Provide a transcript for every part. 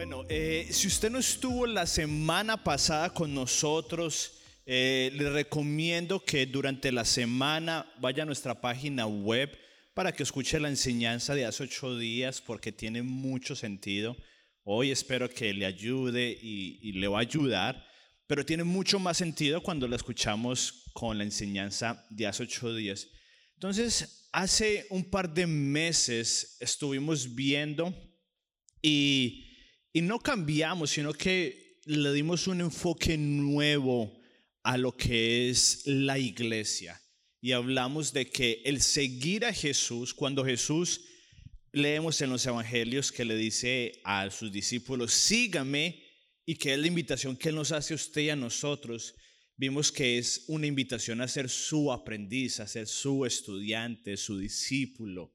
Bueno, eh, si usted no estuvo la semana pasada con nosotros, eh, le recomiendo que durante la semana vaya a nuestra página web para que escuche la enseñanza de hace ocho días porque tiene mucho sentido. Hoy espero que le ayude y, y le va a ayudar, pero tiene mucho más sentido cuando la escuchamos con la enseñanza de hace ocho días. Entonces, hace un par de meses estuvimos viendo y y no cambiamos, sino que le dimos un enfoque nuevo a lo que es la iglesia. Y hablamos de que el seguir a Jesús, cuando Jesús leemos en los evangelios que le dice a sus discípulos, sígame, y que es la invitación que Él nos hace a usted y a nosotros, vimos que es una invitación a ser su aprendiz, a ser su estudiante, su discípulo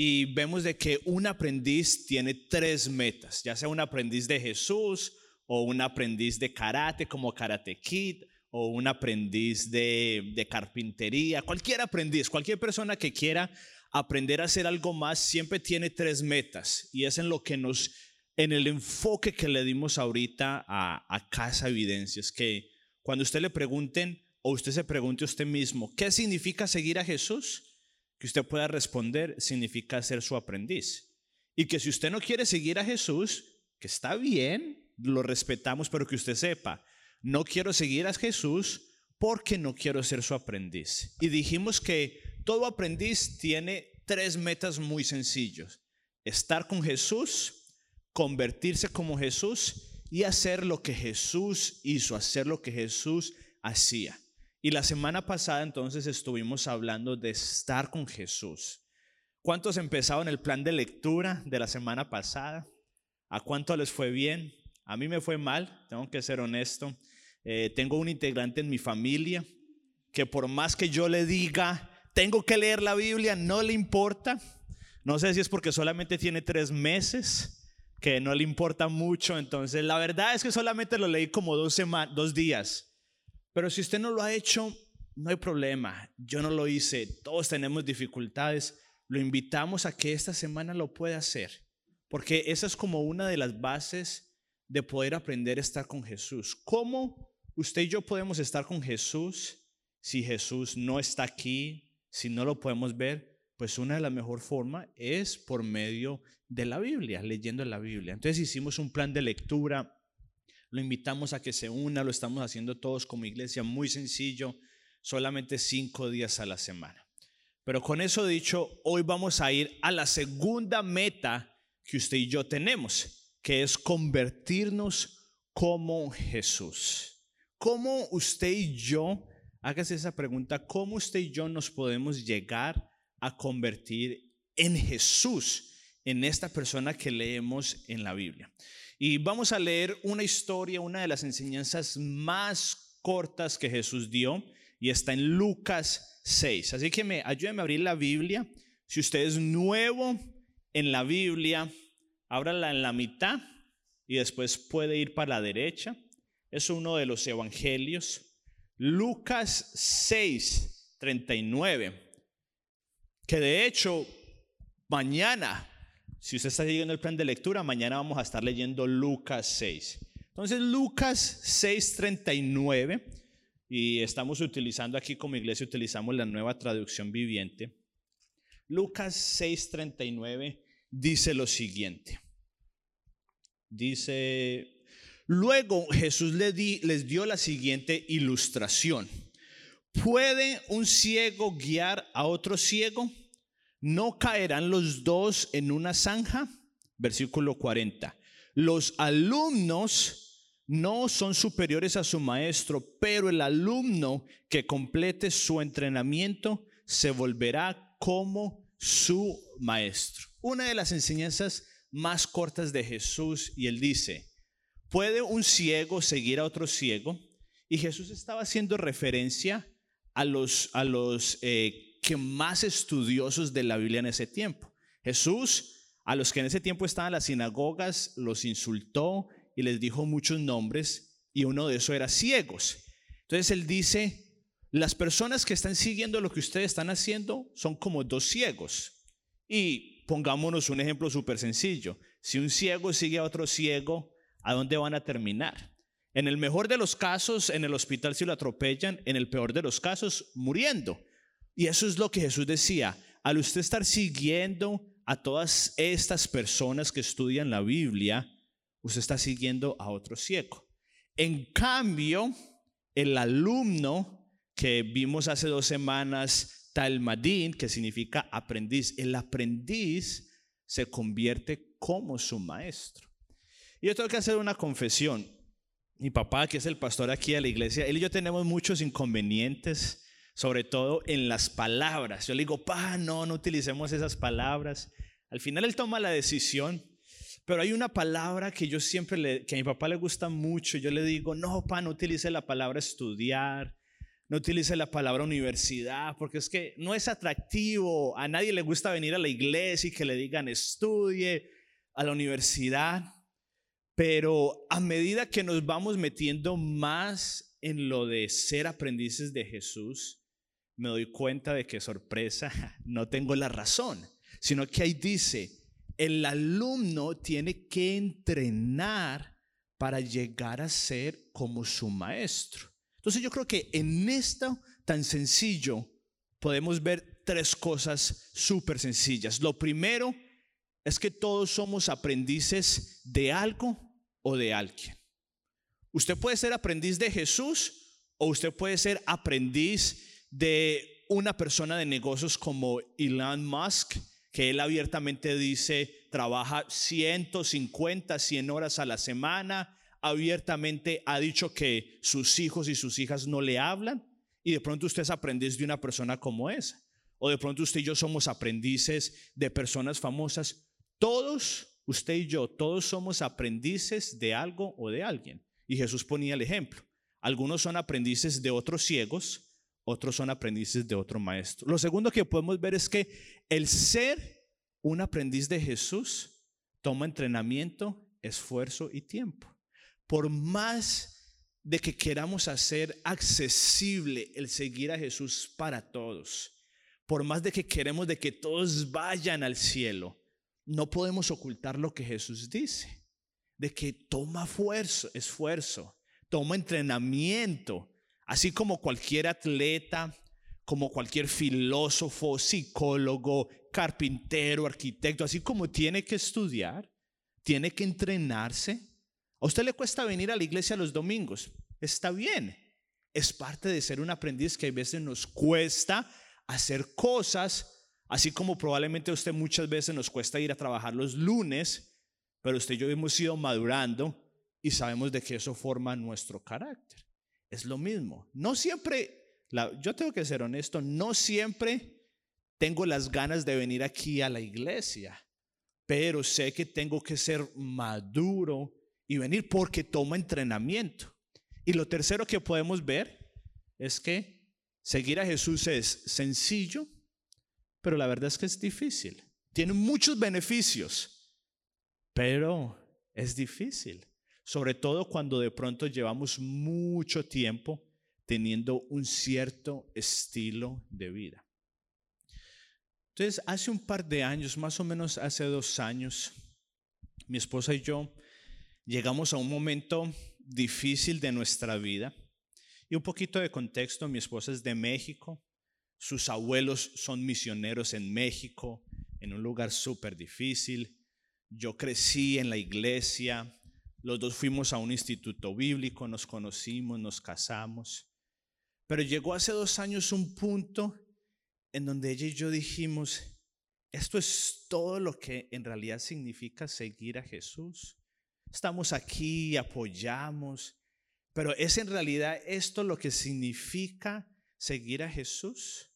y vemos de que un aprendiz tiene tres metas, ya sea un aprendiz de Jesús o un aprendiz de karate como Karate Kid o un aprendiz de, carpintería, cualquier aprendiz, cualquier persona que quiera aprender a hacer algo más siempre tiene tres metas y es en lo que nos, en el enfoque que le dimos ahorita a, a Casa Evidencias, que cuando usted le pregunten o usted se pregunte usted mismo, ¿qué significa seguir a Jesús? Que usted pueda responder significa ser su aprendiz. Y que si usted no quiere seguir a Jesús, que está bien, lo respetamos, pero que usted sepa, no quiero seguir a Jesús porque no quiero ser su aprendiz. Y dijimos que todo aprendiz tiene tres metas muy sencillos. Estar con Jesús, convertirse como Jesús y hacer lo que Jesús hizo, hacer lo que Jesús hacía. Y la semana pasada entonces estuvimos hablando de estar con Jesús. ¿Cuántos empezaron el plan de lectura de la semana pasada? ¿A cuánto les fue bien? A mí me fue mal, tengo que ser honesto. Eh, tengo un integrante en mi familia que por más que yo le diga, tengo que leer la Biblia, no le importa. No sé si es porque solamente tiene tres meses, que no le importa mucho. Entonces, la verdad es que solamente lo leí como dos, dos días. Pero si usted no lo ha hecho, no hay problema. Yo no lo hice. Todos tenemos dificultades. Lo invitamos a que esta semana lo pueda hacer. Porque esa es como una de las bases de poder aprender a estar con Jesús. ¿Cómo usted y yo podemos estar con Jesús si Jesús no está aquí, si no lo podemos ver? Pues una de las mejores formas es por medio de la Biblia, leyendo la Biblia. Entonces hicimos un plan de lectura lo invitamos a que se una, lo estamos haciendo todos como iglesia, muy sencillo, solamente cinco días a la semana. Pero con eso dicho, hoy vamos a ir a la segunda meta que usted y yo tenemos, que es convertirnos como Jesús. ¿Cómo usted y yo, hágase esa pregunta, cómo usted y yo nos podemos llegar a convertir en Jesús, en esta persona que leemos en la Biblia? Y vamos a leer una historia, una de las enseñanzas más cortas que Jesús dio, y está en Lucas 6. Así que me, ayúdeme a abrir la Biblia. Si usted es nuevo en la Biblia, ábrala en la mitad y después puede ir para la derecha. Es uno de los evangelios. Lucas 6, 39. Que de hecho, mañana si usted está siguiendo el plan de lectura, mañana vamos a estar leyendo Lucas 6. Entonces, Lucas 6:39, y estamos utilizando aquí como iglesia, utilizamos la nueva traducción viviente. Lucas 6:39 dice lo siguiente. Dice, luego Jesús les, les dio la siguiente ilustración. ¿Puede un ciego guiar a otro ciego? ¿No caerán los dos en una zanja? Versículo 40. Los alumnos no son superiores a su maestro, pero el alumno que complete su entrenamiento se volverá como su maestro. Una de las enseñanzas más cortas de Jesús y él dice, ¿puede un ciego seguir a otro ciego? Y Jesús estaba haciendo referencia a los, a los eh, que más estudiosos de la Biblia en ese tiempo. Jesús, a los que en ese tiempo estaban en las sinagogas, los insultó y les dijo muchos nombres y uno de esos era ciegos. Entonces él dice, las personas que están siguiendo lo que ustedes están haciendo son como dos ciegos. Y pongámonos un ejemplo súper sencillo. Si un ciego sigue a otro ciego, ¿a dónde van a terminar? En el mejor de los casos, en el hospital si lo atropellan, en el peor de los casos, muriendo. Y eso es lo que Jesús decía. Al usted estar siguiendo a todas estas personas que estudian la Biblia, usted está siguiendo a otro ciego. En cambio, el alumno que vimos hace dos semanas, Talmadín, que significa aprendiz, el aprendiz se convierte como su maestro. Y yo tengo que hacer una confesión. Mi papá, que es el pastor aquí de la iglesia, él y yo tenemos muchos inconvenientes, sobre todo en las palabras. Yo le digo, pa, no, no utilicemos esas palabras. Al final él toma la decisión, pero hay una palabra que yo siempre le, que a mi papá le gusta mucho. Yo le digo, no, pa, no utilice la palabra estudiar, no utilice la palabra universidad, porque es que no es atractivo. A nadie le gusta venir a la iglesia y que le digan estudie a la universidad. Pero a medida que nos vamos metiendo más en lo de ser aprendices de Jesús, me doy cuenta de que sorpresa, no tengo la razón, sino que ahí dice, el alumno tiene que entrenar para llegar a ser como su maestro. Entonces yo creo que en esto tan sencillo podemos ver tres cosas súper sencillas. Lo primero es que todos somos aprendices de algo o de alguien. Usted puede ser aprendiz de Jesús o usted puede ser aprendiz de una persona de negocios como Elon Musk que él abiertamente dice trabaja 150, 100 horas a la semana, abiertamente ha dicho que sus hijos y sus hijas no le hablan y de pronto usted es aprendiz de una persona como esa. O de pronto usted y yo somos aprendices de personas famosas. Todos, usted y yo, todos somos aprendices de algo o de alguien. Y Jesús ponía el ejemplo. Algunos son aprendices de otros ciegos, otros son aprendices de otro maestro. Lo segundo que podemos ver es que el ser un aprendiz de Jesús toma entrenamiento, esfuerzo y tiempo. Por más de que queramos hacer accesible el seguir a Jesús para todos, por más de que queremos de que todos vayan al cielo, no podemos ocultar lo que Jesús dice, de que toma esfuerzo, esfuerzo, toma entrenamiento, Así como cualquier atleta, como cualquier filósofo, psicólogo, carpintero, arquitecto, así como tiene que estudiar, tiene que entrenarse. A usted le cuesta venir a la iglesia los domingos. Está bien. Es parte de ser un aprendiz que a veces nos cuesta hacer cosas, así como probablemente a usted muchas veces nos cuesta ir a trabajar los lunes, pero usted y yo hemos ido madurando y sabemos de que eso forma nuestro carácter es lo mismo. No siempre, yo tengo que ser honesto, no siempre tengo las ganas de venir aquí a la iglesia, pero sé que tengo que ser maduro y venir porque toma entrenamiento. Y lo tercero que podemos ver es que seguir a Jesús es sencillo, pero la verdad es que es difícil. Tiene muchos beneficios, pero es difícil sobre todo cuando de pronto llevamos mucho tiempo teniendo un cierto estilo de vida. Entonces, hace un par de años, más o menos hace dos años, mi esposa y yo llegamos a un momento difícil de nuestra vida. Y un poquito de contexto, mi esposa es de México, sus abuelos son misioneros en México, en un lugar súper difícil. Yo crecí en la iglesia, los dos fuimos a un instituto bíblico, nos conocimos, nos casamos. Pero llegó hace dos años un punto en donde ella y yo dijimos, esto es todo lo que en realidad significa seguir a Jesús. Estamos aquí, apoyamos, pero es en realidad esto lo que significa seguir a Jesús.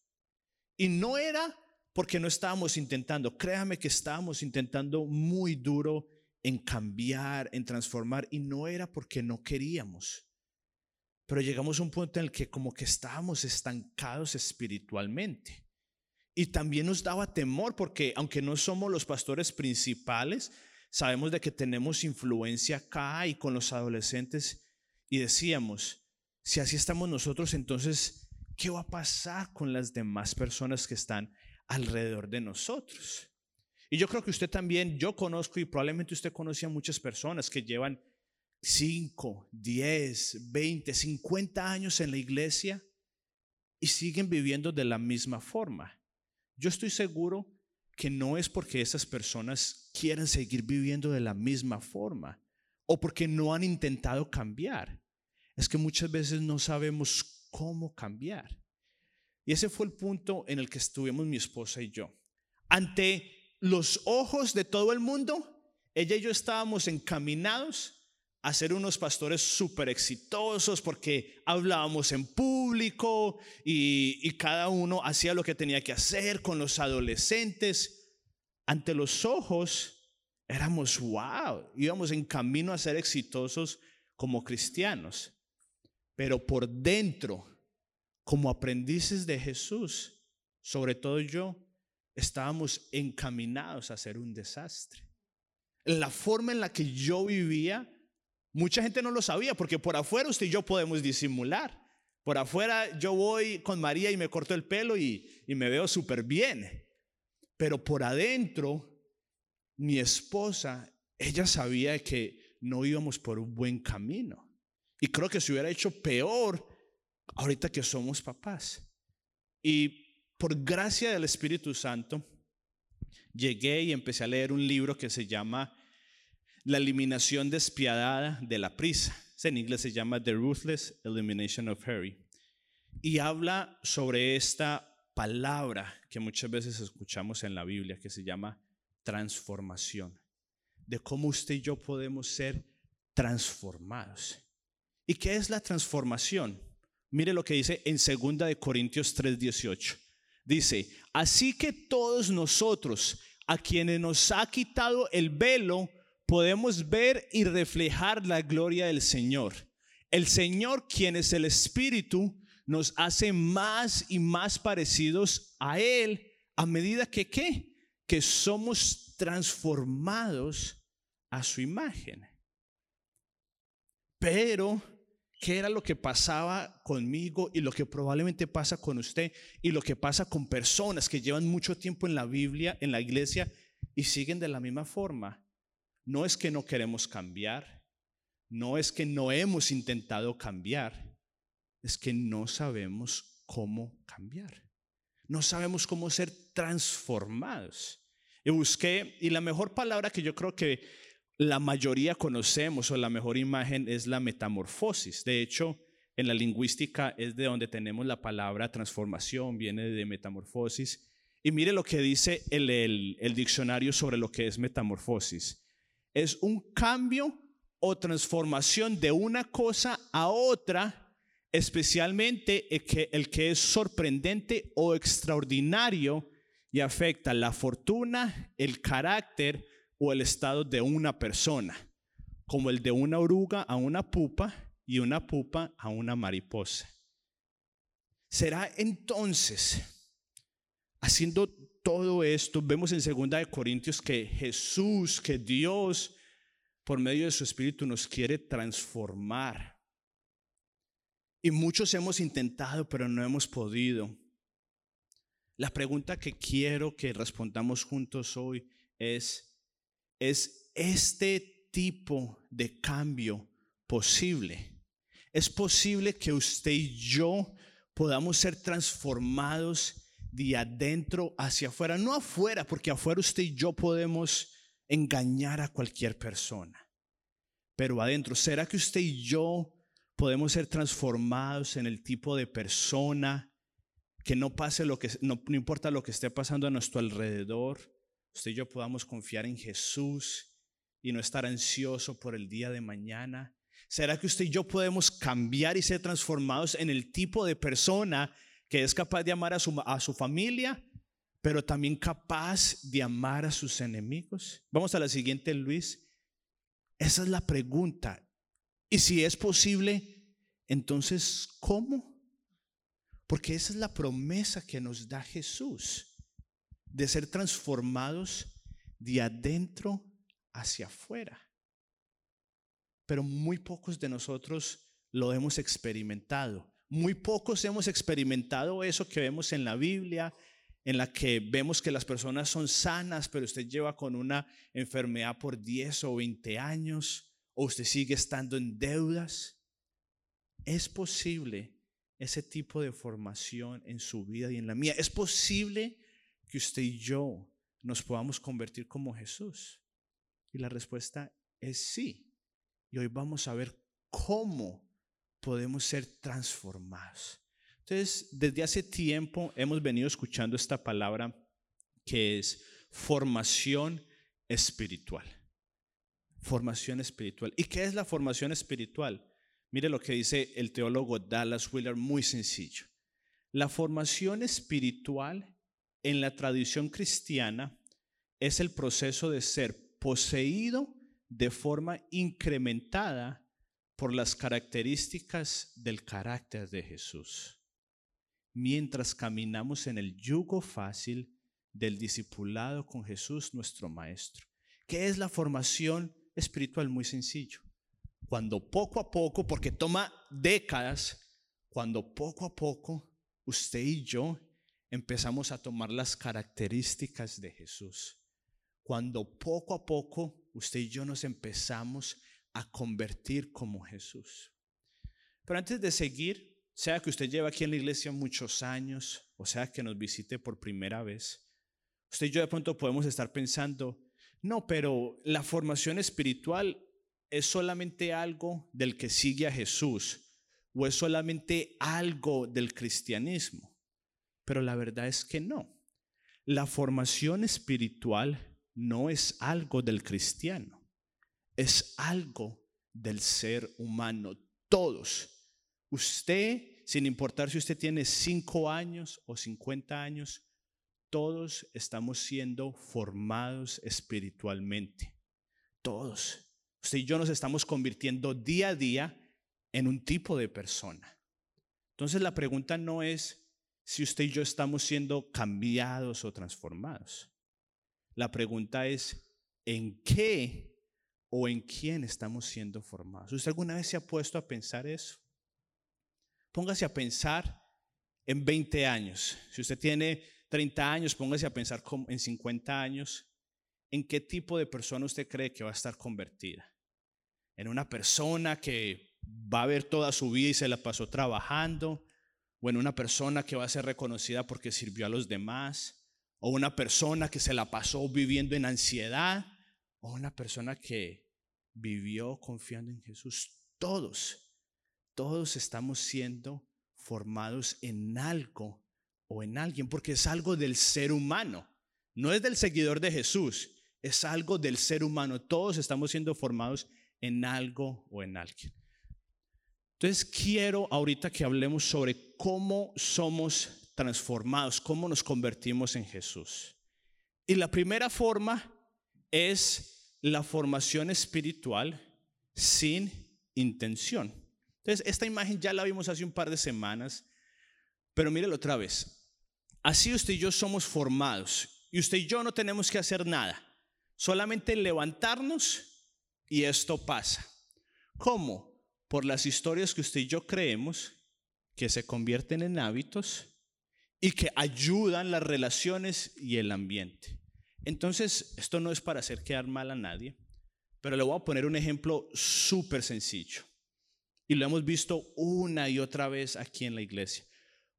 Y no era porque no estábamos intentando, créame que estábamos intentando muy duro en cambiar, en transformar, y no era porque no queríamos. Pero llegamos a un punto en el que como que estábamos estancados espiritualmente. Y también nos daba temor porque aunque no somos los pastores principales, sabemos de que tenemos influencia acá y con los adolescentes. Y decíamos, si así estamos nosotros, entonces, ¿qué va a pasar con las demás personas que están alrededor de nosotros? Y yo creo que usted también, yo conozco y probablemente usted conoce a muchas personas que llevan 5, 10, 20, 50 años en la iglesia y siguen viviendo de la misma forma. Yo estoy seguro que no es porque esas personas quieran seguir viviendo de la misma forma o porque no han intentado cambiar. Es que muchas veces no sabemos cómo cambiar. Y ese fue el punto en el que estuvimos mi esposa y yo. Ante los ojos de todo el mundo, ella y yo estábamos encaminados a ser unos pastores súper exitosos porque hablábamos en público y, y, cada uno hacía lo que tenía que hacer con los adolescentes. Ante los ojos éramos, wow, íbamos en camino a ser exitosos como cristianos. Pero por dentro como aprendices de Jesús, sobre todo yo, estábamos encaminados a ser un desastre. La forma en la que yo vivía, mucha gente no lo sabía, porque por afuera usted y yo podemos disimular. Por afuera yo voy con María y me corto el pelo y, y me veo súper bien. Pero por adentro, mi esposa, ella sabía que no íbamos por un buen camino. Y creo que se hubiera hecho peor ahorita que somos papás. Y por gracia del Espíritu Santo, llegué y empecé a leer un libro que se llama La eliminación despiadada de la prisa. En inglés se llama The Ruthless Elimination of Hurry. Y habla sobre esta palabra que muchas veces escuchamos en la Biblia, que se llama transformación. De cómo usted y yo podemos ser transformados. ¿Y qué es la transformación? Mire lo que dice en 2 de Corintios 3:18. Dice, "Así que todos nosotros a quienes nos ha quitado el velo podemos ver y reflejar la gloria del Señor. El Señor, quien es el Espíritu, nos hace más y más parecidos a Él a medida que qué? Que somos transformados a su imagen. Pero qué era lo que pasaba conmigo y lo que probablemente pasa con usted y lo que pasa con personas que llevan mucho tiempo en la Biblia, en la iglesia y siguen de la misma forma. No es que no queremos cambiar, no es que no hemos intentado cambiar, es que no sabemos cómo cambiar. No sabemos cómo ser transformados. Y busqué, y la mejor palabra que yo creo que la mayoría conocemos o la mejor imagen es la metamorfosis. De hecho, en la lingüística es de donde tenemos la palabra transformación, viene de metamorfosis. Y mire lo que dice el, diccionario sobre lo que es metamorfosis. Es un cambio o transformación de una cosa a otra, especialmente que, el que es sorprendente o extraordinario y afecta la fortuna, el carácter, o el estado de una persona, como el de una oruga a una pupa y una pupa a una mariposa. Será entonces, haciendo todo esto, vemos en 2 Corintios que Jesús, que Dios, por medio de su Espíritu, nos quiere transformar. Y muchos hemos intentado, pero no hemos podido. La pregunta que quiero que respondamos juntos hoy es, es este tipo de cambio posible. Es posible que usted y yo podamos ser transformados de adentro hacia afuera, no afuera, porque afuera usted y yo podemos engañar a cualquier persona, pero adentro, ¿será que usted y yo podemos ser transformados en el tipo de persona que no pase lo que no, no importa lo que esté pasando a nuestro alrededor? Usted y yo podamos confiar en Jesús y no estar ansioso por el día de mañana? ¿Será que usted y yo podemos cambiar y ser transformados en el tipo de persona que es capaz de amar a su, a su familia, pero también capaz de amar a sus enemigos? Vamos a la siguiente, Luis. Esa es la pregunta. Y si es posible, entonces, ¿cómo? Porque esa es la promesa que nos da Jesús de ser transformados de adentro hacia afuera. Pero muy pocos de nosotros lo hemos experimentado. Muy pocos hemos experimentado eso que vemos en la Biblia, en la que vemos que las personas son sanas, pero usted lleva con una enfermedad por 10 o 20 años, o usted sigue estando en deudas. Es posible ese tipo de formación en su vida y en la mía. Es posible que usted y yo nos podamos convertir como Jesús. Y la respuesta es sí. Y hoy vamos a ver cómo podemos ser transformados. Entonces, desde hace tiempo hemos venido escuchando esta palabra que es formación espiritual. Formación espiritual. ¿Y qué es la formación espiritual? Mire lo que dice el teólogo Dallas Wheeler, muy sencillo. La formación espiritual en la tradición cristiana es el proceso de ser poseído de forma incrementada por las características del carácter de Jesús mientras caminamos en el yugo fácil del discipulado con Jesús nuestro Maestro. ¿Qué es la formación espiritual? Muy sencillo. Cuando poco a poco, porque toma décadas, cuando poco a poco usted y yo empezamos a tomar las características de Jesús. Cuando poco a poco usted y yo nos empezamos a convertir como Jesús. Pero antes de seguir, sea que usted lleva aquí en la iglesia muchos años, o sea que nos visite por primera vez, usted y yo de pronto podemos estar pensando, no, pero la formación espiritual es solamente algo del que sigue a Jesús o es solamente algo del cristianismo. Pero la verdad es que no. La formación espiritual no es algo del cristiano, es algo del ser humano. Todos Usted, sin importar si usted tiene 5 años o 50 años, todos estamos siendo formados espiritualmente. Todos. Usted y yo nos estamos convirtiendo día a día en un tipo de persona. Entonces la pregunta no es si usted y yo estamos siendo cambiados o transformados. La pregunta es en qué o en quién estamos siendo formados. ¿Usted alguna vez se ha puesto a pensar eso? Póngase a pensar en 20 años. Si usted tiene 30 años, póngase a pensar en 50 años. ¿En qué tipo de persona usted cree que va a estar convertida? ¿En una persona que va a ver toda su vida y se la pasó trabajando? ¿O una persona que va a ser reconocida porque sirvió a los demás? ¿O una persona que se la pasó viviendo en ansiedad? ¿O una persona que vivió confiando en Jesús? Todos todos estamos siendo formados en algo o en alguien, porque es algo del ser humano, no es del seguidor de Jesús, es algo del ser humano. Todos estamos siendo formados en algo o en alguien. Entonces quiero ahorita que hablemos sobre cómo somos transformados, cómo nos convertimos en Jesús. Y la primera forma es la formación espiritual sin intención. Entonces, esta imagen ya la vimos hace un par de semanas, pero mírelo otra vez. Así usted y yo somos formados y usted y yo no tenemos que hacer nada, solamente levantarnos y esto pasa. ¿Cómo? Por las historias que usted y yo creemos que se convierten en hábitos y que ayudan las relaciones y el ambiente. Entonces, esto no es para hacer quedar mal a nadie, pero le voy a poner un ejemplo súper sencillo. Y lo hemos visto una y otra vez aquí en la iglesia.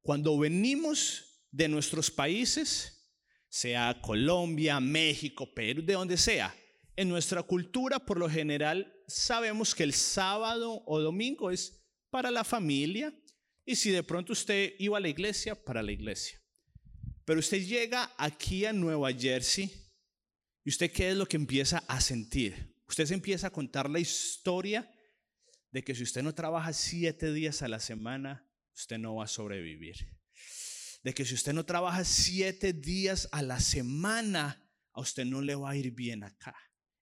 Cuando venimos de nuestros países, sea Colombia, México, Perú, de donde sea, en nuestra cultura por lo general sabemos que el sábado o domingo es para la familia y si de pronto usted iba a la iglesia, para la iglesia. Pero usted llega aquí a Nueva Jersey y usted qué es lo que empieza a sentir. Usted se empieza a contar la historia de que si usted no trabaja siete días a la semana, usted no va a sobrevivir. De que si usted no trabaja siete días a la semana, a usted no le va a ir bien acá.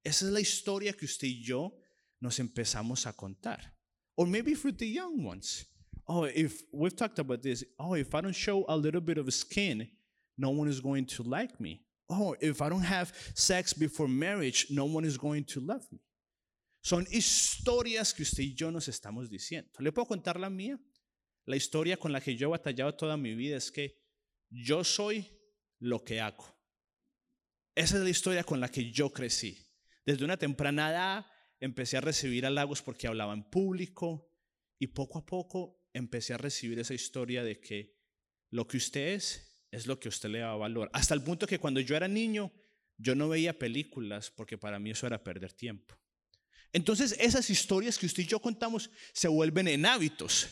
Esa es la historia que usted y yo nos empezamos a contar. Or maybe for the young ones. Oh, if we've talked about this. Oh, if I don't show a little bit of skin, no one is going to like me. Oh, if I don't have sex before marriage, no one is going to love me. Son historias que usted y yo nos estamos diciendo. ¿Le puedo contar la mía? La historia con la que yo he batallado toda mi vida es que yo soy lo que hago. Esa es la historia con la que yo crecí. Desde una temprana edad empecé a recibir halagos porque hablaba en público y poco a poco empecé a recibir esa historia de que lo que usted es es lo que usted le da valor. Hasta el punto que cuando yo era niño yo no veía películas porque para mí eso era perder tiempo. Entonces esas historias que usted y yo contamos se vuelven en hábitos.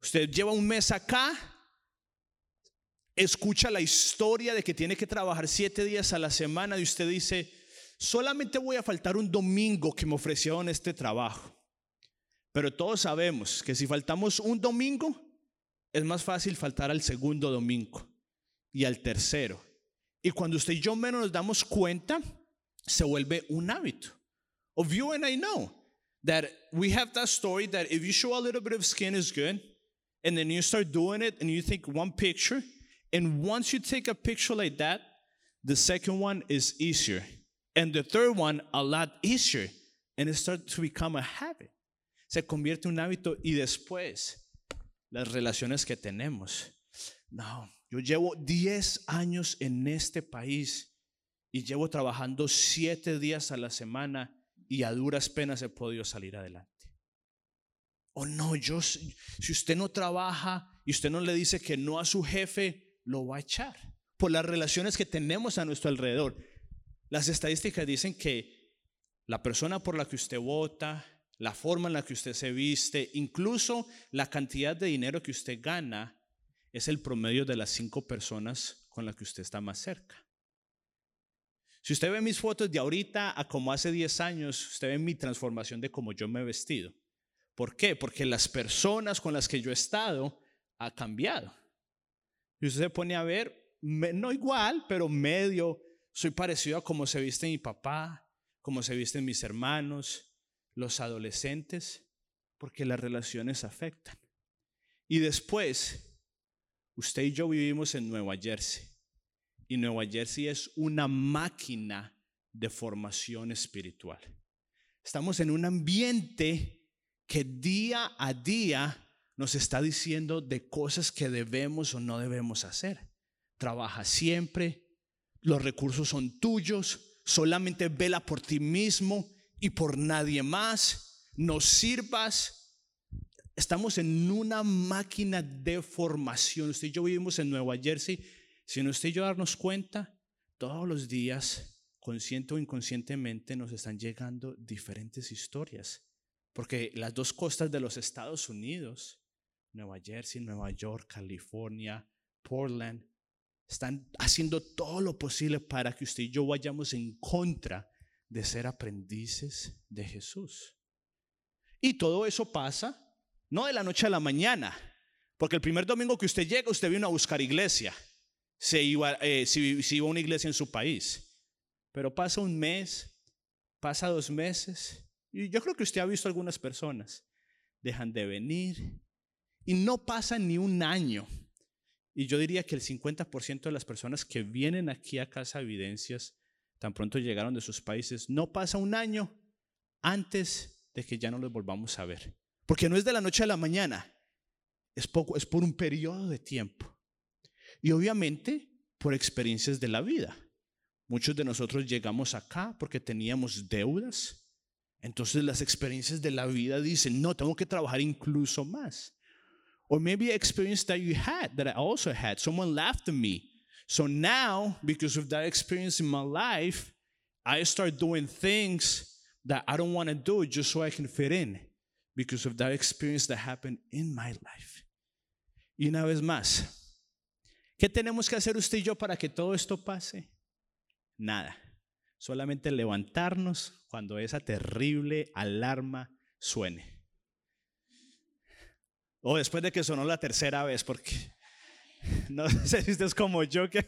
Usted lleva un mes acá, escucha la historia de que tiene que trabajar siete días a la semana y usted dice, solamente voy a faltar un domingo que me ofrecieron este trabajo. Pero todos sabemos que si faltamos un domingo, es más fácil faltar al segundo domingo y al tercero. Y cuando usted y yo menos nos damos cuenta, se vuelve un hábito. Of you and I know that we have that story that if you show a little bit of skin is good, and then you start doing it and you take one picture, and once you take a picture like that, the second one is easier. And the third one, a lot easier. And it starts to become a habit. Se convierte en un hábito y después las relaciones que tenemos. No, yo llevo 10 años en este país y llevo trabajando 7 días a la semana y a duras penas he podido salir adelante. O oh, no, yo, si usted no trabaja y usted no le dice que no a su jefe, lo va a echar por las relaciones que tenemos a nuestro alrededor. Las estadísticas dicen que la persona por la que usted vota, la forma en la que usted se viste, incluso la cantidad de dinero que usted gana, es el promedio de las cinco personas con las que usted está más cerca. Si usted ve mis fotos de ahorita a como hace 10 años, usted ve mi transformación de cómo yo me he vestido. ¿Por qué? Porque las personas con las que yo he estado ha cambiado. Y usted se pone a ver, no igual, pero medio, soy parecido a cómo se viste mi papá, cómo se visten mis hermanos, los adolescentes, porque las relaciones afectan. Y después, usted y yo vivimos en Nueva Jersey. Y Nueva Jersey es una máquina de formación espiritual. Estamos en un ambiente que día a día nos está diciendo de cosas que debemos o no debemos hacer. Trabaja siempre, los recursos son tuyos, solamente vela por ti mismo y por nadie más, no sirvas. Estamos en una máquina de formación. Usted y yo vivimos en Nueva Jersey si no usted y yo darnos cuenta, todos los días, consciente o inconscientemente, nos están llegando diferentes historias. Porque las dos costas de los Estados Unidos, Nueva Jersey, Nueva York, California, Portland, están haciendo todo lo posible para que usted y yo vayamos en contra de ser aprendices de Jesús. Y todo eso pasa no de la noche a la mañana, porque el primer domingo que usted llega, usted vino a buscar iglesia se iba, eh, si, si iba a una iglesia en su país. Pero pasa un mes, pasa dos meses, y yo creo que usted ha visto algunas personas, dejan de venir, y no pasa ni un año. Y yo diría que el 50% de las personas que vienen aquí a Casa Evidencias, tan pronto llegaron de sus países, no pasa un año antes de que ya no los volvamos a ver. Porque no es de la noche a la mañana, es, poco, es por un periodo de tiempo. Y obviamente por experiencias de la vida. Muchos de nosotros llegamos acá porque teníamos deudas. Entonces las experiencias de la vida dicen, no, tengo que trabajar incluso más. Or maybe an experience that you had, that I also had. Someone laughed at me. So now, because of that experience in my life, I start doing things that I don't want to do just so I can fit in. Because of that experience that happened in my life. Y una vez más, ¿Qué tenemos que hacer usted y yo para que todo esto pase? Nada. Solamente levantarnos cuando esa terrible alarma suene. O después de que sonó la tercera vez, porque no sé si usted es como yo que...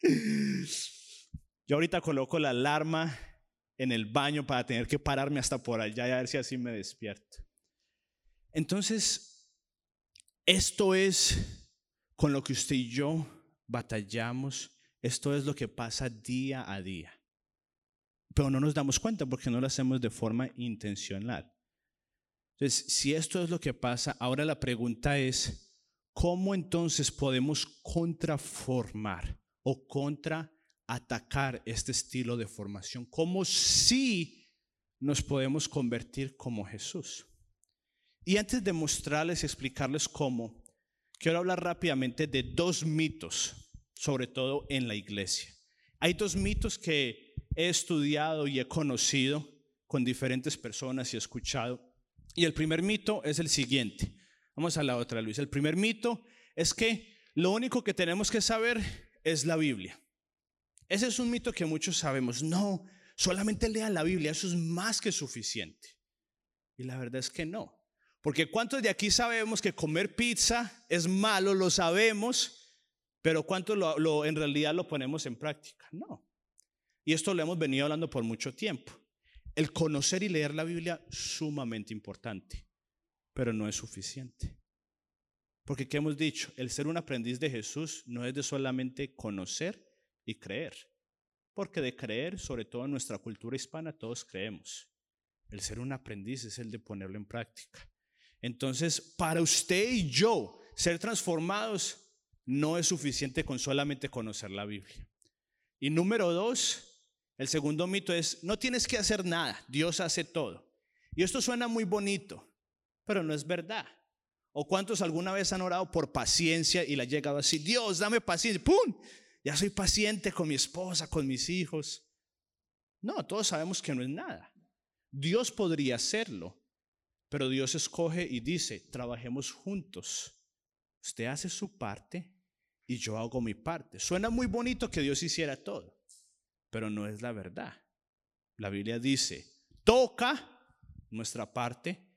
yo ahorita coloco la alarma en el baño para tener que pararme hasta por allá y a ver si así me despierto. Entonces, esto es con lo que usted y yo batallamos, esto es lo que pasa día a día. Pero no nos damos cuenta porque no lo hacemos de forma intencional. Entonces, si esto es lo que pasa, ahora la pregunta es, ¿cómo entonces podemos contraformar o contra atacar este estilo de formación. ¿Cómo sí nos podemos convertir como Jesús? Y antes de mostrarles y explicarles cómo, quiero hablar rápidamente de dos mitos, sobre todo en la iglesia. Hay dos mitos que he estudiado y he conocido con diferentes personas y he escuchado. Y el primer mito es el siguiente. Vamos a la otra, Luis. El primer mito es que lo único que tenemos que saber es la Biblia. Ese es un mito que muchos sabemos. No, solamente lean la Biblia, eso es más que suficiente. Y la verdad es que no. Porque ¿cuántos de aquí sabemos que comer pizza es malo? Lo sabemos, pero ¿cuántos lo, en realidad lo ponemos en práctica? No. Y esto lo hemos venido hablando por mucho tiempo. El conocer y leer la Biblia sumamente importante, pero no es suficiente. Porque ¿qué hemos dicho? El ser un aprendiz de Jesús no es de solamente conocer y creer. Porque de creer, sobre todo en nuestra cultura hispana, todos creemos. El ser un aprendiz es el de ponerlo en práctica. Entonces, para usted y yo ser transformados no es suficiente con solamente conocer la Biblia. Y número dos, el segundo mito es, no tienes que hacer nada, Dios hace todo. Y esto suena muy bonito, pero no es verdad. ¿O cuántos alguna vez han orado por paciencia y la ha llegado así, Dios, dame paciencia, ¡pum! Ya soy paciente con mi esposa, con mis hijos. No, todos sabemos que no es nada. Dios podría hacerlo, pero Dios escoge y dice, trabajemos juntos. Usted hace su parte y yo hago mi parte. Suena muy bonito que Dios hiciera todo, pero no es la verdad. La Biblia dice, toca nuestra parte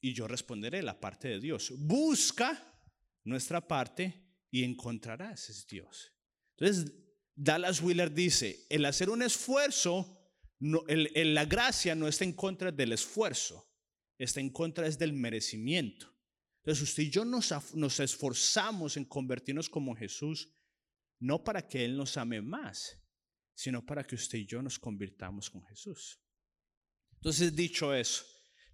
y yo responderé la parte de Dios. Busca nuestra parte y encontrarás, es Dios. Entonces, Dallas Wheeler dice, el hacer un esfuerzo, no, la gracia no está en contra del esfuerzo, está en contra es del merecimiento. Entonces usted y yo nos esforzamos en convertirnos como Jesús, no para que Él nos ame más, sino para que usted y yo nos convirtamos con Jesús. Entonces dicho eso,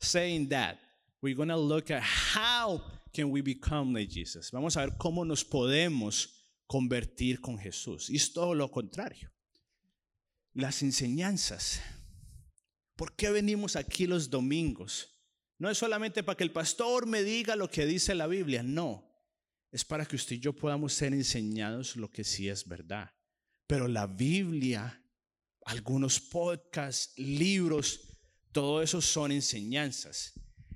saying that, we're going look at how can we become like Jesus. Vamos a ver cómo nos podemos convertir con Jesús. Y es todo lo contrario. Las enseñanzas. ¿Por qué venimos aquí los domingos? No es solamente para que el pastor me diga lo que dice la Biblia, no. Es para que usted y yo podamos ser enseñados lo que sí es verdad. Pero la Biblia, algunos podcasts, libros, todo eso son enseñanzas.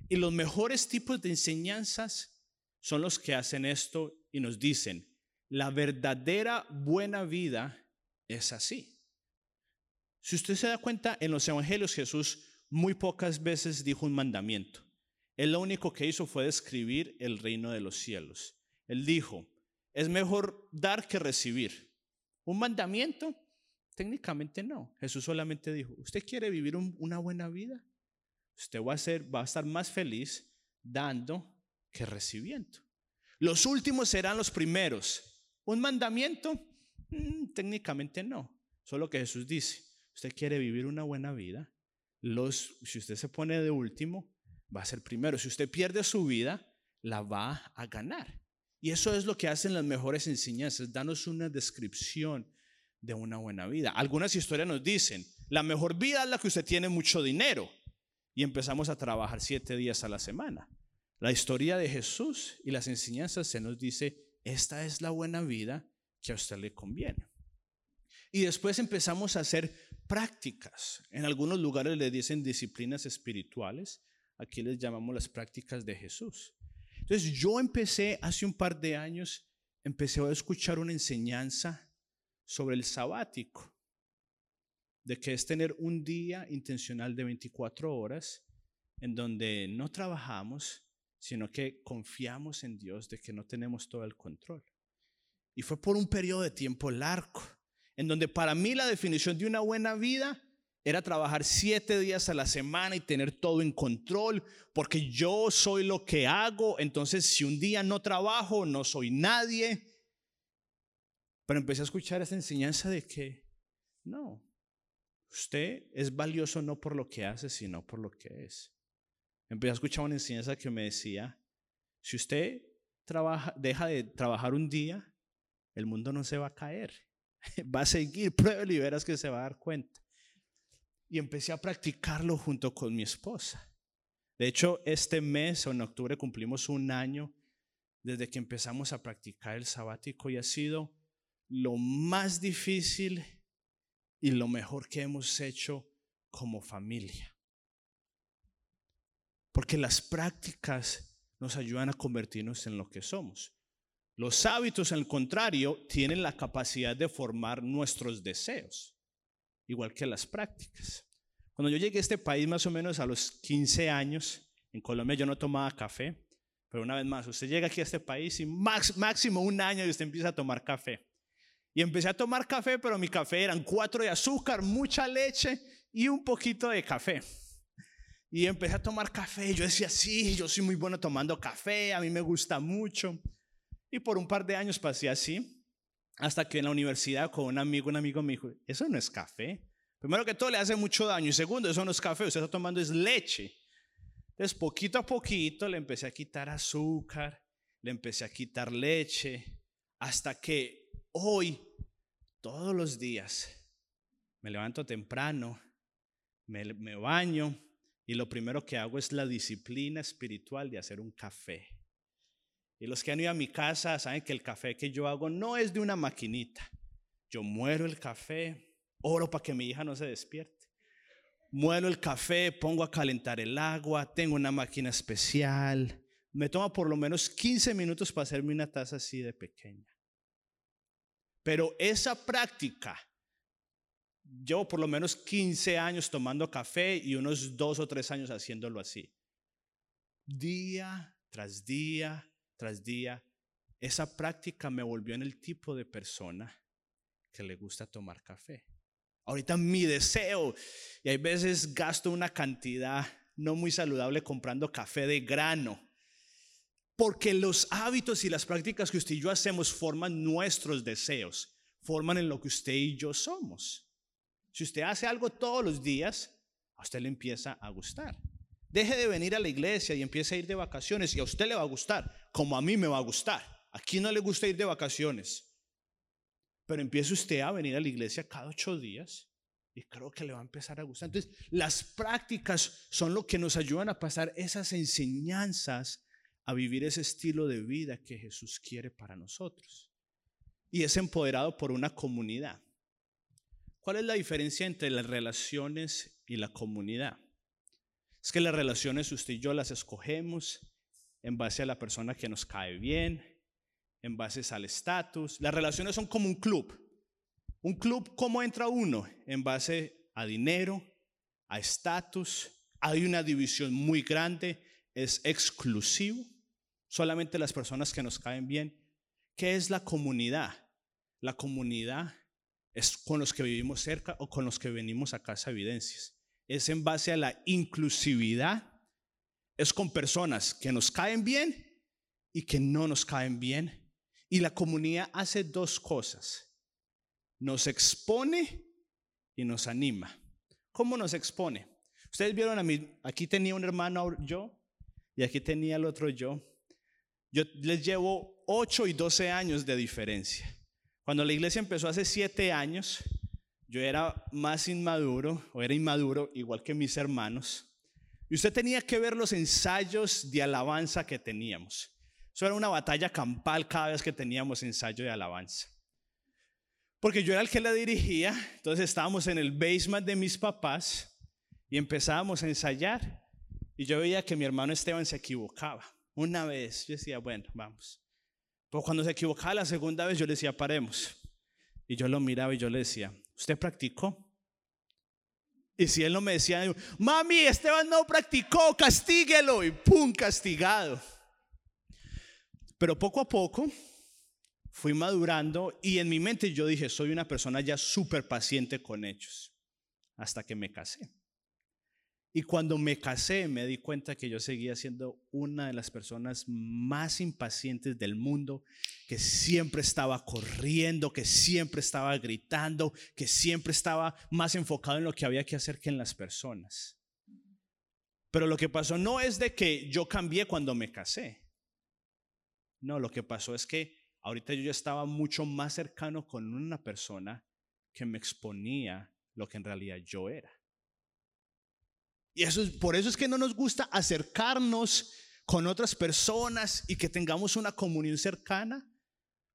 Y los mejores tipos de enseñanzas son los que hacen esto y nos dicen, la verdadera buena vida es así. Si usted se da cuenta, en los evangelios Jesús muy pocas veces dijo un mandamiento. Él lo único que hizo fue describir el reino de los cielos. Él dijo, es mejor dar que recibir. ¿Un mandamiento? Técnicamente no. Jesús solamente dijo, ¿usted quiere vivir una buena vida? Usted va a, ser, va a estar más feliz dando que recibiendo. Los últimos serán los primeros. ¿Un mandamiento? Mm, técnicamente no. Solo que Jesús dice, usted quiere vivir una buena vida, los, si usted se pone de último, va a ser primero. Si usted pierde su vida, la va a ganar. Y eso es lo que hacen las mejores enseñanzas, danos una descripción de una buena vida. Algunas historias nos dicen, la mejor vida es la que usted tiene mucho dinero y empezamos a trabajar siete días a la semana. La historia de Jesús y las enseñanzas se nos dice, esta es la buena vida que a usted le conviene. Y después empezamos a hacer prácticas. En algunos lugares le dicen disciplinas espirituales. Aquí les llamamos las prácticas de Jesús. Entonces yo empecé hace un par de años, empecé a escuchar una enseñanza sobre el sabático, de que es tener un día intencional de 24 horas en donde no trabajamos, sino que confiamos en Dios de que no tenemos todo el control. Y fue por un periodo de tiempo largo en donde para mí la definición de una buena vida era trabajar siete días a la semana y tener todo en control, porque yo soy lo que hago, entonces si un día no trabajo, no soy nadie. Pero empecé a escuchar esa enseñanza de que no, usted es valioso no por lo que hace, sino por lo que es. Empecé a escuchar una enseñanza que me decía, si usted deja de trabajar un día, el mundo no se va a caer. Va a seguir, pruébelo y verás que se va a dar cuenta. Y empecé a practicarlo junto con mi esposa. De hecho, este mes o en octubre cumplimos un año desde que empezamos a practicar el sabático y ha sido lo más difícil y lo mejor que hemos hecho como familia. Porque las prácticas nos ayudan a convertirnos en lo que somos. Los hábitos, al contrario, tienen la capacidad de formar nuestros deseos, igual que las prácticas. Cuando yo llegué a este país más o menos a los 15 años, en Colombia yo no tomaba café, pero una vez más, usted llega aquí a este país y máximo un año y usted empieza a tomar café. Y empecé a tomar café, pero mi café eran cuatro de azúcar, mucha leche y un poquito de café. Y empecé a tomar café. Yo decía, sí, yo soy muy bueno tomando café, a mí me gusta mucho. Y por un par de años pasé así, hasta que en la universidad con un amigo, un amigo me dijo, eso no es café. Primero que todo le hace mucho daño y segundo, eso no es café, usted está tomando es leche. Entonces, poquito a poquito le empecé a quitar azúcar, le empecé a quitar leche, hasta que hoy, todos los días, me levanto temprano, me, me baño y lo primero que hago es la disciplina espiritual de hacer un café. Y los que han ido a mi casa saben que el café que yo hago no es de una maquinita. Yo muero el café, oro para que mi hija no se despierte. Muero el café, pongo a calentar el agua, tengo una máquina especial. Me toma por lo menos 15 minutos para hacerme una taza así de pequeña. Pero esa práctica, llevo por lo menos 15 años tomando café y unos dos o tres años haciéndolo así. Día tras día tras día, esa práctica me volvió en el tipo de persona que le gusta tomar café. Ahorita mi deseo, y hay veces gasto una cantidad no muy saludable comprando café de grano, porque los hábitos y las prácticas que usted y yo hacemos forman nuestros deseos, forman en lo que usted y yo somos. Si usted hace algo todos los días, a usted le empieza a gustar. Deje de venir a la iglesia y empiece a ir de vacaciones y a usted le va a gustar, como a mí me va a gustar. ¿A quién no le gusta ir de vacaciones? Pero empiece usted a venir a la iglesia cada ocho días y creo que le va a empezar a gustar. Entonces, las prácticas son lo que nos ayudan a pasar esas enseñanzas a vivir ese estilo de vida que Jesús quiere para nosotros. Y es empoderado por una comunidad. ¿Cuál es la diferencia entre las relaciones y la comunidad? Es que las relaciones usted y yo las escogemos en base a la persona que nos cae bien, en base al estatus. Las relaciones son como un club. Un club, ¿cómo entra uno? En base a dinero, a estatus. Hay una división muy grande, es exclusivo. Solamente las personas que nos caen bien. ¿Qué es la comunidad? La comunidad es con los que vivimos cerca o con los que venimos a casa evidencias es en base a la inclusividad, es con personas que nos caen bien y que no nos caen bien. Y la comunidad hace dos cosas. Nos expone y nos anima. ¿Cómo nos expone? Ustedes vieron a mí, aquí tenía un hermano yo y aquí tenía el otro yo. Yo les llevo 8 y 12 años de diferencia. Cuando la iglesia empezó hace 7 años, yo era más inmaduro, o era inmaduro, igual que mis hermanos. Y usted tenía que ver los ensayos de alabanza que teníamos. Eso era una batalla campal cada vez que teníamos ensayo de alabanza. Porque yo era el que la dirigía, entonces estábamos en el basement de mis papás y empezábamos a ensayar. Y yo veía que mi hermano Esteban se equivocaba. Una vez yo decía, bueno, vamos. Pero cuando se equivocaba la segunda vez, yo le decía, paremos. Y yo lo miraba y yo le decía, ¿Usted practicó? Y si él no me decía, mami, Esteban no practicó, castíguelo. Y pum, castigado. Pero poco a poco fui madurando y en mi mente yo dije, soy una persona ya súper paciente con ellos. Hasta que me casé. Y cuando me casé me di cuenta que yo seguía siendo una de las personas más impacientes del mundo, que siempre estaba corriendo, que siempre estaba gritando, que siempre estaba más enfocado en lo que había que hacer que en las personas. Pero lo que pasó no es de que yo cambié cuando me casé. No, lo que pasó es que ahorita yo ya estaba mucho más cercano con una persona que me exponía lo que en realidad yo era. Y eso es, por eso es que no nos gusta acercarnos con otras personas y que tengamos una comunión cercana,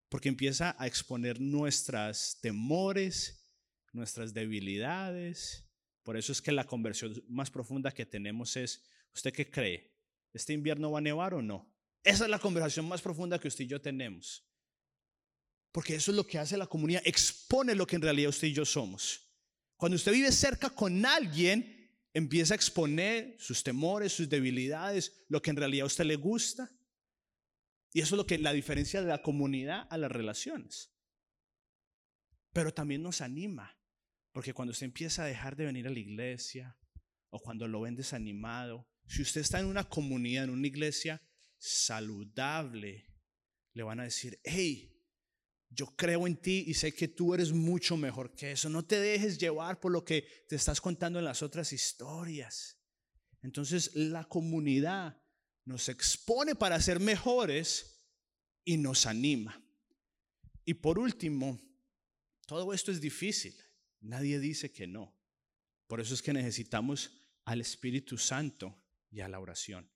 porque empieza a exponer nuestras temores, nuestras debilidades. Por eso es que la conversión más profunda que tenemos es, ¿usted qué cree? ¿Este invierno va a nevar o no? Esa es la conversación más profunda que usted y yo tenemos. Porque eso es lo que hace la comunidad, expone lo que en realidad usted y yo somos. Cuando usted vive cerca con alguien, empieza a exponer sus temores, sus debilidades, lo que en realidad a usted le gusta. Y eso es lo que la diferencia de la comunidad a las relaciones. Pero también nos anima, porque cuando usted empieza a dejar de venir a la iglesia o cuando lo ven desanimado, si usted está en una comunidad, en una iglesia saludable, le van a decir, hey, yo creo en ti y sé que tú eres mucho mejor que eso. No te dejes llevar por lo que te estás contando en las otras historias. Entonces la comunidad nos expone para ser mejores y nos anima. Y por último, todo esto es difícil. Nadie dice que no. Por eso es que necesitamos al Espíritu Santo y a la oración.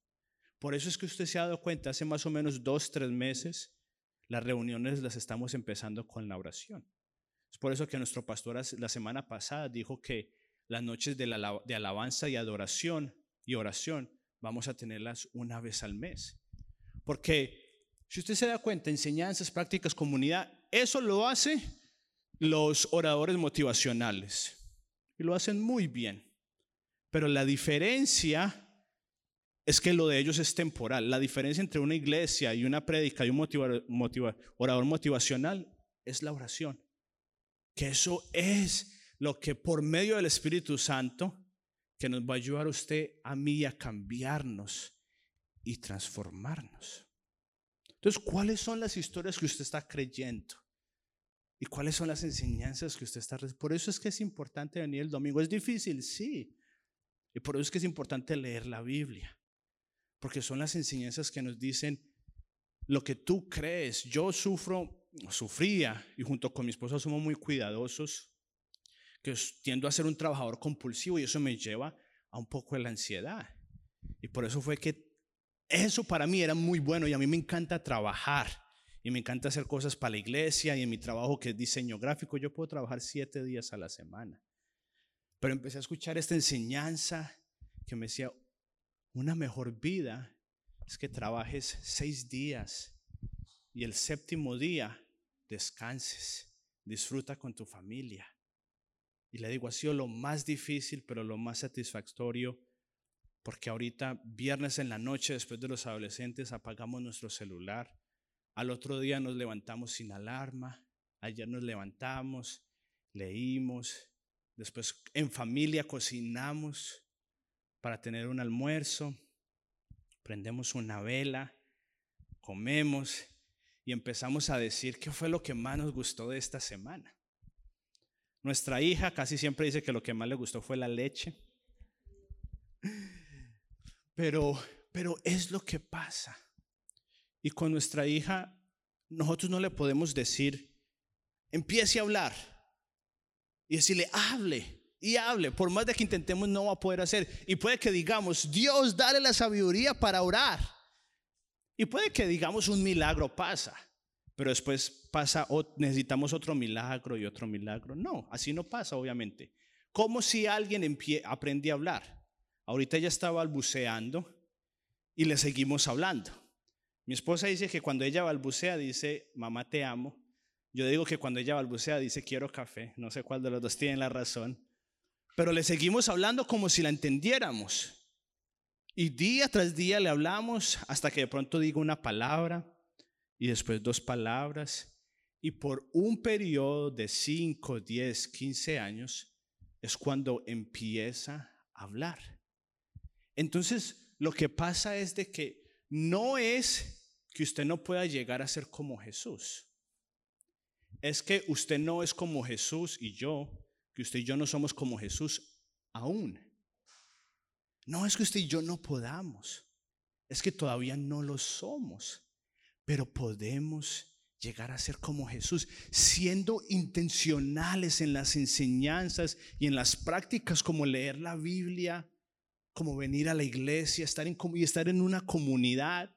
Por eso es que usted se ha dado cuenta hace más o menos dos, tres meses las reuniones las estamos empezando con la oración. Es por eso que nuestro pastor la semana pasada dijo que las noches de, alabanza y adoración y oración vamos a tenerlas una vez al mes. Porque si usted se da cuenta, enseñanzas, prácticas, comunidad, eso lo hace los oradores motivacionales. Y lo hacen muy bien. Pero la diferencia es que lo de ellos es temporal. La diferencia entre una iglesia y una prédica y un orador motivacional es la oración. Que eso es lo que por medio del Espíritu Santo, que nos va a ayudar a usted, a mí, a cambiarnos y transformarnos. Entonces, ¿cuáles son las historias que usted está creyendo? ¿Y cuáles son las enseñanzas que usted está Por eso es que es importante venir el domingo. Es difícil, sí. Y por eso es que es importante leer la Biblia porque son las enseñanzas que nos dicen lo que tú crees. Yo sufro, sufría, y junto con mi esposa somos muy cuidadosos, que tiendo a ser un trabajador compulsivo y eso me lleva a un poco de la ansiedad. Y por eso fue que eso para mí era muy bueno y a mí me encanta trabajar y me encanta hacer cosas para la iglesia y en mi trabajo que es diseño gráfico yo puedo trabajar siete días a la semana. Pero empecé a escuchar esta enseñanza que me decía, una mejor vida es que trabajes seis días y el séptimo día descanses, disfruta con tu familia. Y le digo, ha sido lo más difícil, pero lo más satisfactorio, porque ahorita, viernes en la noche, después de los adolescentes, apagamos nuestro celular. Al otro día nos levantamos sin alarma. Ayer nos levantamos, leímos. Después en familia cocinamos para tener un almuerzo, prendemos una vela, comemos y empezamos a decir qué fue lo que más nos gustó de esta semana. Nuestra hija casi siempre dice que lo que más le gustó fue la leche. Pero, pero es lo que pasa. Y con nuestra hija, nosotros no le podemos decir, empiece a hablar y decirle, hable y hable. Por más de que intentemos, no va a poder hacer. Y puede que digamos, Dios, dale la sabiduría para orar. Y puede que digamos, un milagro pasa. Pero después pasa, necesitamos otro milagro y otro milagro. No, así no pasa, obviamente. Como si alguien aprende a hablar. Ahorita ella estaba balbuceando y le seguimos hablando. Mi esposa dice que cuando ella balbucea dice, mamá te amo. Yo digo que cuando ella balbucea dice, quiero café. No sé cuál de los dos tiene la razón. Pero le seguimos hablando como si la entendiéramos. Y día tras día le hablamos hasta que de pronto digo una palabra y después dos palabras. Y por un periodo de 5, 10, 15 años es cuando empieza a hablar. Entonces, lo que pasa es de que no es que usted no pueda llegar a ser como Jesús. Es que usted no es como Jesús y yo que usted y yo no somos como Jesús aún. No es que usted y yo no podamos, es que todavía no lo somos, pero podemos llegar a ser como Jesús, siendo intencionales en las enseñanzas y en las prácticas como leer la Biblia, como venir a la iglesia, estar en, y estar en una comunidad.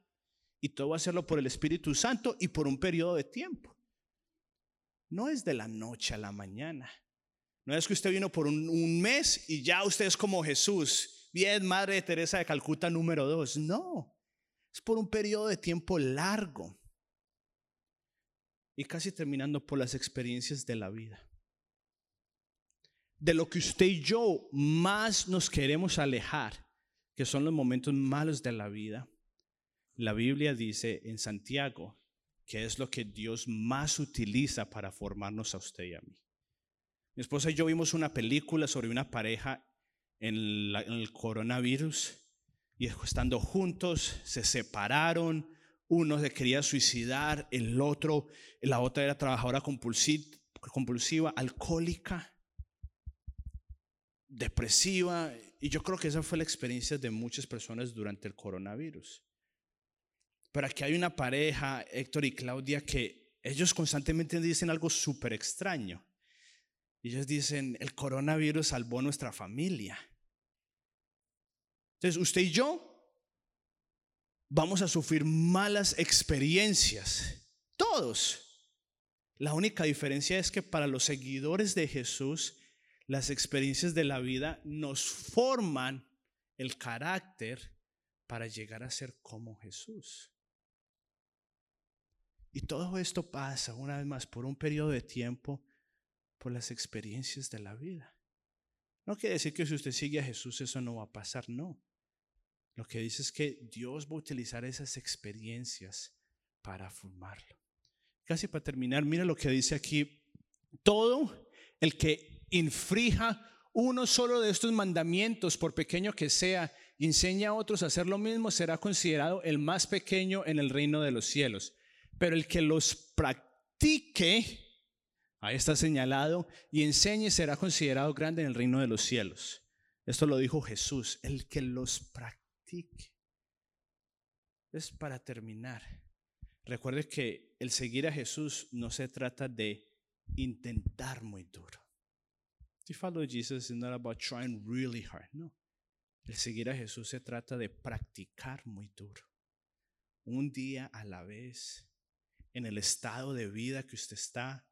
Y todo hacerlo por el Espíritu Santo y por un periodo de tiempo. No es de la noche a la mañana. No es que usted vino por un, mes y ya usted es como Jesús. Bien, Madre de Teresa de Calcuta número dos. No, es por un periodo de tiempo largo y casi terminando por las experiencias de la vida. De lo que usted y yo más nos queremos alejar, que son los momentos malos de la vida, la Biblia dice en Santiago que es lo que Dios más utiliza para formarnos a usted y a mí. Mi esposa y yo vimos una película sobre una pareja en, el coronavirus y estando juntos se separaron, uno se quería suicidar, el otro, la otra era trabajadora compulsiva, alcohólica, depresiva. Y yo creo que esa fue la experiencia de muchas personas durante el coronavirus. Pero aquí hay una pareja, Héctor y Claudia, que ellos constantemente dicen algo súper extraño. Ellos dicen, el coronavirus salvó nuestra familia. Entonces, usted y yo vamos a sufrir malas experiencias. Todos. La única diferencia es que para los seguidores de Jesús, las experiencias de la vida nos forman el carácter para llegar a ser como Jesús. Y todo esto pasa, una vez más, por un periodo de tiempo, por las experiencias de la vida. No quiere decir que si usted sigue a Jesús eso no va a pasar, no. Lo que dice es que Dios va a utilizar esas experiencias para formarlo. Casi para terminar, mira lo que dice aquí. Todo el que infrija uno solo de estos mandamientos, por pequeño que sea, enseña a otros a hacer lo mismo, será considerado el más pequeño en el reino de los cielos. Pero el que los practique, ahí está señalado, y enseñe será considerado grande en el reino de los cielos. Esto lo dijo Jesús, el que los practique es para terminar. Recuerde que el seguir a Jesús no se trata de intentar muy duro. To follow Jesus is not about trying really hard. No. El seguir a Jesús se trata de practicar muy duro. Un día a la vez, en el estado de vida que usted está,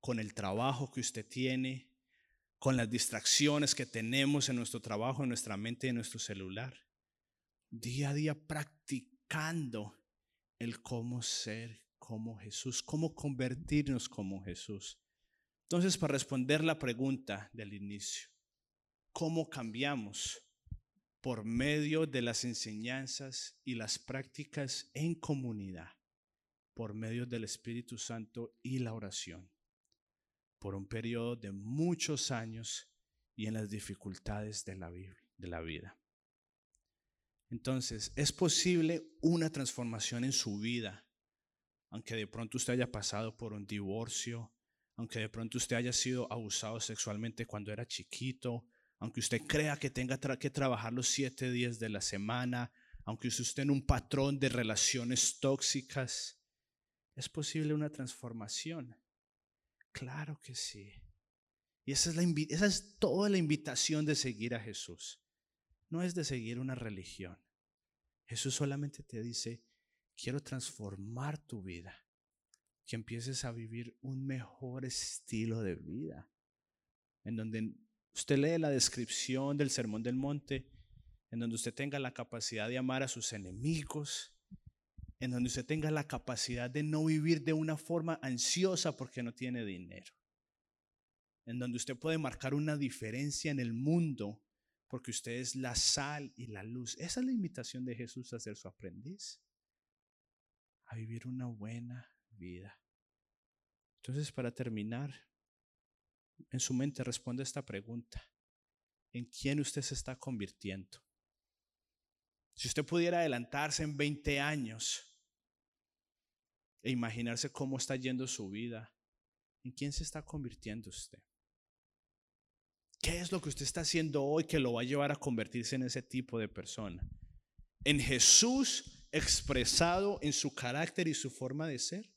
con el trabajo que usted tiene, con las distracciones que tenemos en nuestro trabajo, en nuestra mente y en nuestro celular día a día practicando el cómo ser como Jesús, cómo convertirnos como Jesús. Entonces, para responder la pregunta del inicio, ¿cómo cambiamos? Por medio de las enseñanzas y las prácticas en comunidad, por medio del Espíritu Santo y la oración, por un periodo de muchos años y en las dificultades de la, vida. Entonces, es posible una transformación en su vida, aunque de pronto usted haya pasado por un divorcio, aunque de pronto usted haya sido abusado sexualmente cuando era chiquito, aunque usted crea que tenga que trabajar los siete días de la semana, aunque usted esté en un patrón de relaciones tóxicas, ¿es posible una transformación? Claro que sí. Y esa es, la, esa es toda la invitación de seguir a Jesús no es de seguir una religión. Jesús solamente te dice, quiero transformar tu vida, que empieces a vivir un mejor estilo de vida, en donde usted lee la descripción del Sermón del Monte, en donde usted tenga la capacidad de amar a sus enemigos, en donde usted tenga la capacidad de no vivir de una forma ansiosa porque no tiene dinero, en donde usted puede marcar una diferencia en el mundo porque usted es la sal y la luz. Esa es la invitación de Jesús a ser su aprendiz, a vivir una buena vida. Entonces, para terminar, en su mente responde esta pregunta. ¿En quién usted se está convirtiendo? Si usted pudiera adelantarse en 20 años e imaginarse cómo está yendo su vida, ¿en quién se está convirtiendo usted? ¿Qué es lo que usted está haciendo hoy que lo va a llevar a convertirse en ese tipo de persona? En Jesús expresado en su carácter y su forma de ser.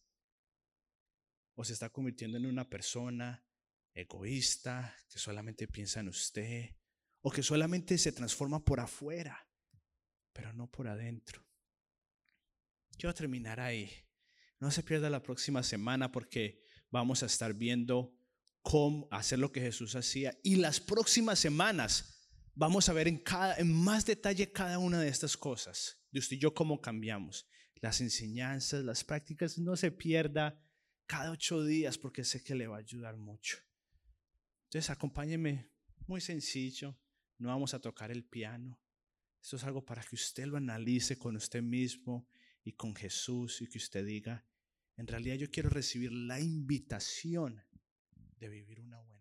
o se está convirtiendo en una persona egoísta, que solamente piensa en usted, o que solamente se transforma por afuera, pero no por adentro. Quiero terminar ahí. No se pierda la próxima semana porque vamos a estar viendo cómo hacer lo que Jesús hacía. Y las próximas semanas vamos a ver en, cada, en más detalle cada una de estas cosas. De usted y yo cómo cambiamos. Las enseñanzas, las prácticas, no se pierda cada ocho días porque sé que le va a ayudar mucho. Entonces acompáñeme, muy sencillo, no vamos a tocar el piano. Esto es algo para que usted lo analice con usted mismo y con Jesús y que usted diga, en realidad yo quiero recibir la invitación de vivir una buena